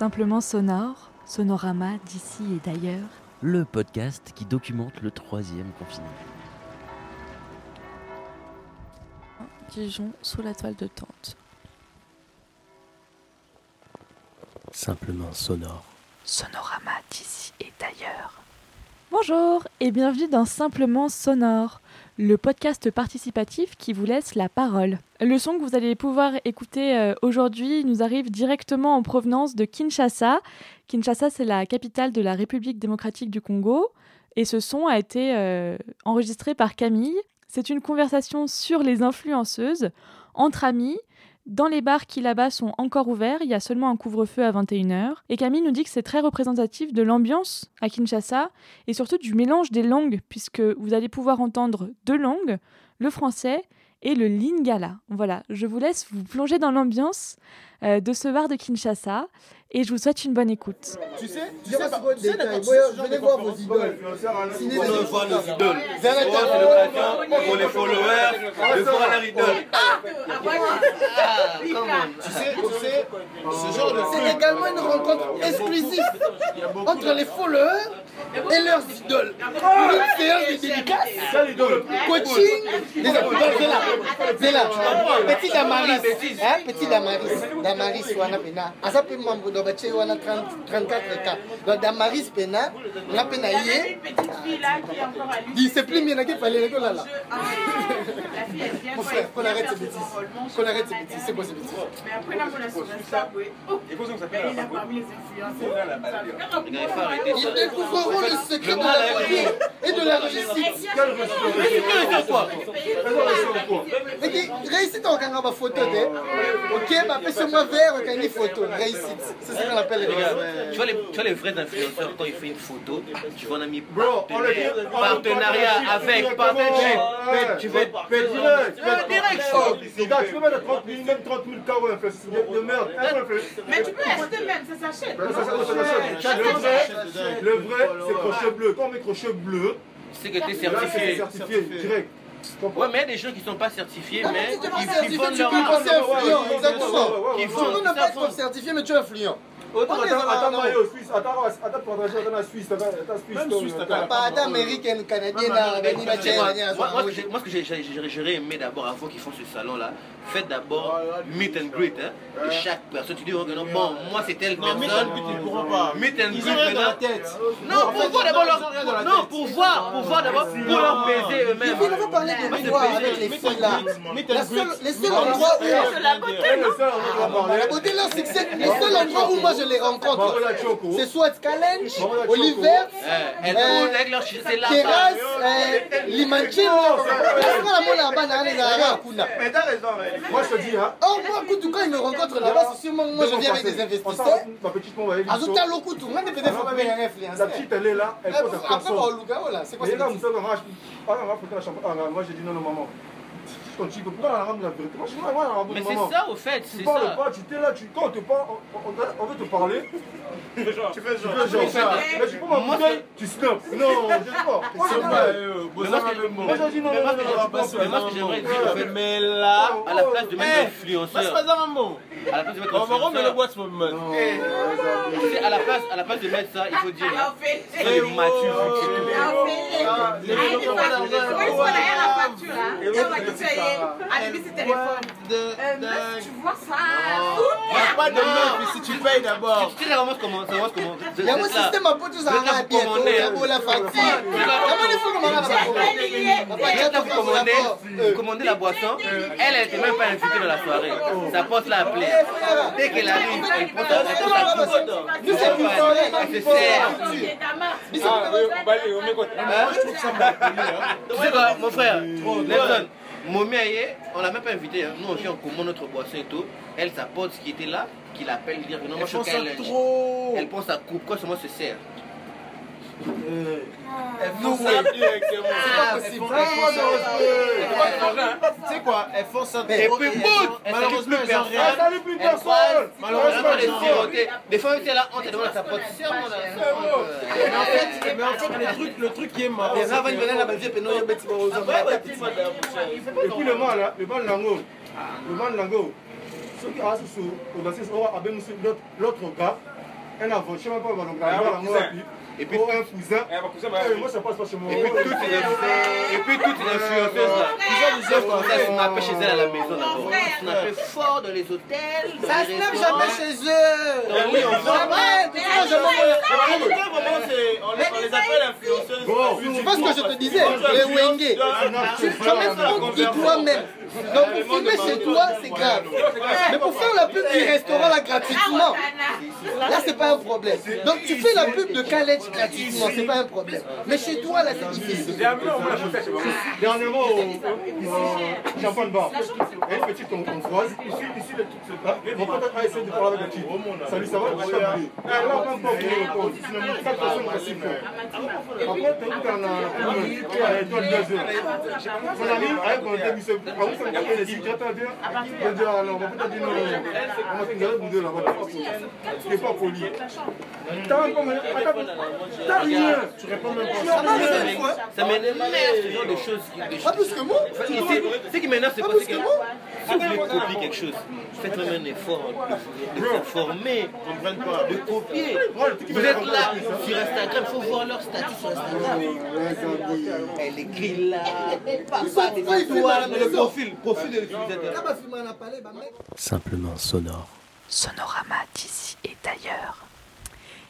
Simplement sonore, sonorama d'ici et d'ailleurs. Le podcast qui documente le troisième confinement. Dijon sous la toile de tente. Simplement sonore. Sonorama d'ici et d'ailleurs. Bonjour et bienvenue dans Simplement Sonore, le podcast participatif qui vous laisse la parole. Le son que vous allez pouvoir écouter euh, aujourd'hui nous arrive directement en provenance de Kinshasa. Kinshasa, c'est la capitale de la République démocratique du Congo. Et ce son a été euh, enregistré par Camille. C'est une conversation sur les influenceuses, entre amis, dans les bars qui là-bas sont encore ouverts, il y a seulement un couvre-feu à 21h. Et Camille nous dit que c'est très représentatif de l'ambiance à Kinshasa et surtout du mélange des langues, puisque vous allez pouvoir entendre deux langues, le français et le lingala. Voilà, je vous laisse vous plonger dans l'ambiance euh, de ce bar de Kinshasa et je vous souhaite une bonne écoute. Tu sais, tu sais, pas, tu sais venez voir vos idoles. Veut voir nos idoles. Vers c'est l'occasion pour les followers de voir idole. Tu sais, tu sais, ce genre de C'est également une rencontre exclusive entre les followers et leurs idoles. Une séance de dédicace, coaching, des idoles. nzela petit damaris petit damaris damaris wana mpena aza mpe mambo na batie wana 34 ka donc damaris mpena nga mpe na ye discipline mienaki falelaki olala Mon frère, qu'on arrête ces bêtises. Qu'on arrête ces bêtises. C'est quoi ces bêtises Mais après, là, on a su ça. Il a parmi les influenceurs. Ils découvriront le secret de la famille. De la réussite. On gagne ma photo. Ok, ma personne moi vert, on gagne une photo. Réussite. C'est ce qu'on appelle les Regarde, réussites. tu vois, les, tu vois les vrais influenceurs, quand ils font une photo, tu vois, on a mis Bro, on le dit- on le partenariat avec. Tu veux direct, tu fais direct, Oh, tu peux mettre 30 000, même 30 000 carreaux de, de merde. Un influenceur. Mais tu peux acheter même, ça s'achète. Ça, vrai, le vrai, c'est crochet bleu. Quand on met crochet bleu, tu sais que t'es là, c'est certifié. certifié direct. Tu Ouais, mais il y a des gens qui sont pas certifiés, mais tu ils, ils tu leur marque. penser influent, exactement. Qui Tu font, ne pas font. être certifié, mais tu es influent. Attends, attends, suisse. Attends, attends, partager, attends, la Suisse. Attends, attends, Suisse. Même comme, Suisse, attends. Pas américaine, canadienne, Gani Moi, ce que ce j'aurais aimé d'abord, avant qu'ils font ce salon-là, faites d'abord meet and greet hein, de chaque personne. Tu dis, oh, non, bon, moi c'est telle Non, mais personne. ils ne pourront pas. Meet and greet ont rien dans la tête. Non, pour voir d'abord leur. Non, pour voir, pour voir d'abord, pour leur baiser eux-mêmes. on va parler de voir avec les filles là. Les seuls endroits où. la beauté, La beauté là, c'est que c'est le seul endroit où moi je les rencontre. C'est soit Challenge, Oliver, Eh, Euh, c'est euh, Limanchino. Les Mais t'as raison, Moi, je te dis, hein. Oh, moi, Koutou, quand ils me rencontrent là-bas, c'est sûrement moi je viens avec des On investisseurs. Ma petite maman, elle dit Azuta Lokutu, moi je peut-être faut même un La petite, elle est là, elle pose à Après, personne. on Lugao là, c'est quoi Mais ça là, moi, je- ah, on va foutre la chambre. Ah, moi, j'ai dit non, non, maman. Quand tu peux pas la rendre la vérité. Moi, je Mais c'est ça au fait, Tu c'est parles ça. pas, tu t'es là, tu, quand on te parle, on, on, on veut te parler. Tu fais genre. Tu fais genre. Mais tu peux Moi, m'appeler, tu snaps. Non, je sais pas. Moi, je sais pas. Mais moi, j'ai dit non, non, non, non, non, mais moi, ce que j'aimerais dire, Mais là, à la place de mettre Eh, influenceur, faz un mot. à la place de mettre On va remettre le influenceur, boîte pour me tu sais, à la place, à la place de mettre ça, il faut dire, fais- c'est mature. Ah. Allumer ses téléphones. Euh, tu vois ça? Il n'y a pas de meuf ici, tu payes d'abord. Tu sais, ça commence comment Ça commence comment Il y a un système à pote, ça va bientôt. Il y a beau la facture. Comment il faut que maman la boisson, elle, n'était même pas invitée dans la soirée. Sa pote l'a appelée. Dès qu'elle arrive, elle prend sa. Nous, c'est se sert. Quoi, mon frère, Nelson, Momi Aye, on l'a même pas invité. hein. Nous, on vient, on commande notre boisson et tout. Elle, sa pote qui était là, qui l'appelle, dire que non, moi je ça qu'elle- trop. Elle prend sa coupe, quoi, seulement se sert. Elles font ça directement. pas possible. Tu sais quoi, elles font ça. Et puis boum Malheureusement, elles ont rien. Elles plus personne Malheureusement, les sirotés. Des fois, tu es là, on te demande ta pote. Mais en fait, mais en fait le, truc, le truc qui est marrant. Les ravagnes venaient la Belgique et non, il y a Betty Barroso. Et puis le mal, le mal lango. Le mal lango. Ceux qui restent sous, on va l'autre gars. Elle ah, a voté, je ne sais pas, on va l'engager. Et puis un cousin. Moi, ça passe pas chez moi. Et puis toutes les influenceuses là. Ils ont commencé à snapper chez elles à la maison d'abord. Snapper fort dans les hôtels. Ça snap jamais chez eux. Oui, on. On les appelle influenceuses. Bon, tu vois ce que je te disais, les Wenge. Tu as même. Donc pour filmer chez toi, c'est grave. Mais pour faire la pub du restaurant là gratuitement, là c'est pas un problème. Donc tu fais la pub de Calais gratuitement, c'est pas un problème. Mais chez toi là c'est difficile. Dernièrement, au champagne bar, il y a une petite hongroise, ici, ici, de toute cette table. Mon pote a essayé de parler avec la petite. Salut, ça va? Appelé. Elle n'a pas le Sinon, quatre personnes possibles. Par contre, tu as un étoile deux heures. Mon ami, avec mon ami, c'est pas ah pas poli. T'as pas. Rien. Tu réponds même pas. Ça m'énerve ce genre de choses. Pas plus que moi. Ce qui m'énerve, c'est Pas quoi plus c'est que si vous voulez copier quelque chose, faites même un effort de, vous former, de copier. Vous êtes là sur Instagram, il faut voir leur statut sur Instagram. Elle écrit là, la le maison profil, profil de l'utilisateur. Là, ma fille m'en a parlé, bah mec. Simplement sonore. Sonorama d'ici et d'ailleurs.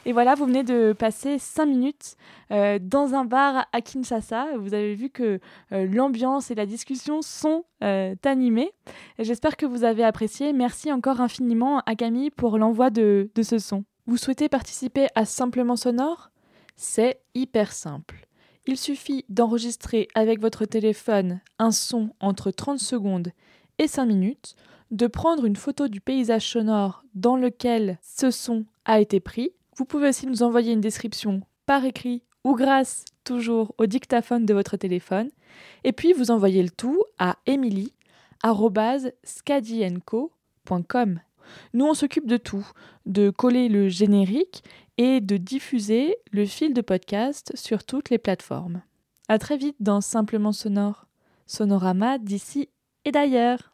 Et voilà, vous venez de passer 5 minutes euh, dans un bar à Kinshasa. Vous avez vu que euh, l'ambiance et la discussion sont euh, animées. Et J'espère que vous avez apprécié. Merci encore infiniment à Camille pour l'envoi de, de ce son. Vous souhaitez participer à Simplement Sonore? C'est hyper simple. Il suffit d'enregistrer avec votre téléphone un son entre 30 secondes et 5 minutes, de prendre une photo du paysage sonore dans lequel ce son a été pris. Vous pouvez aussi nous envoyer une description par écrit ou grâce toujours au dictaphone de votre téléphone. Et puis vous envoyez le tout à emily.scadienco.com. Nous, on s'occupe de tout, de coller le générique et de diffuser le fil de podcast sur toutes les plateformes. À très vite dans Simplement Sonore, Sonorama d'ici et d'ailleurs.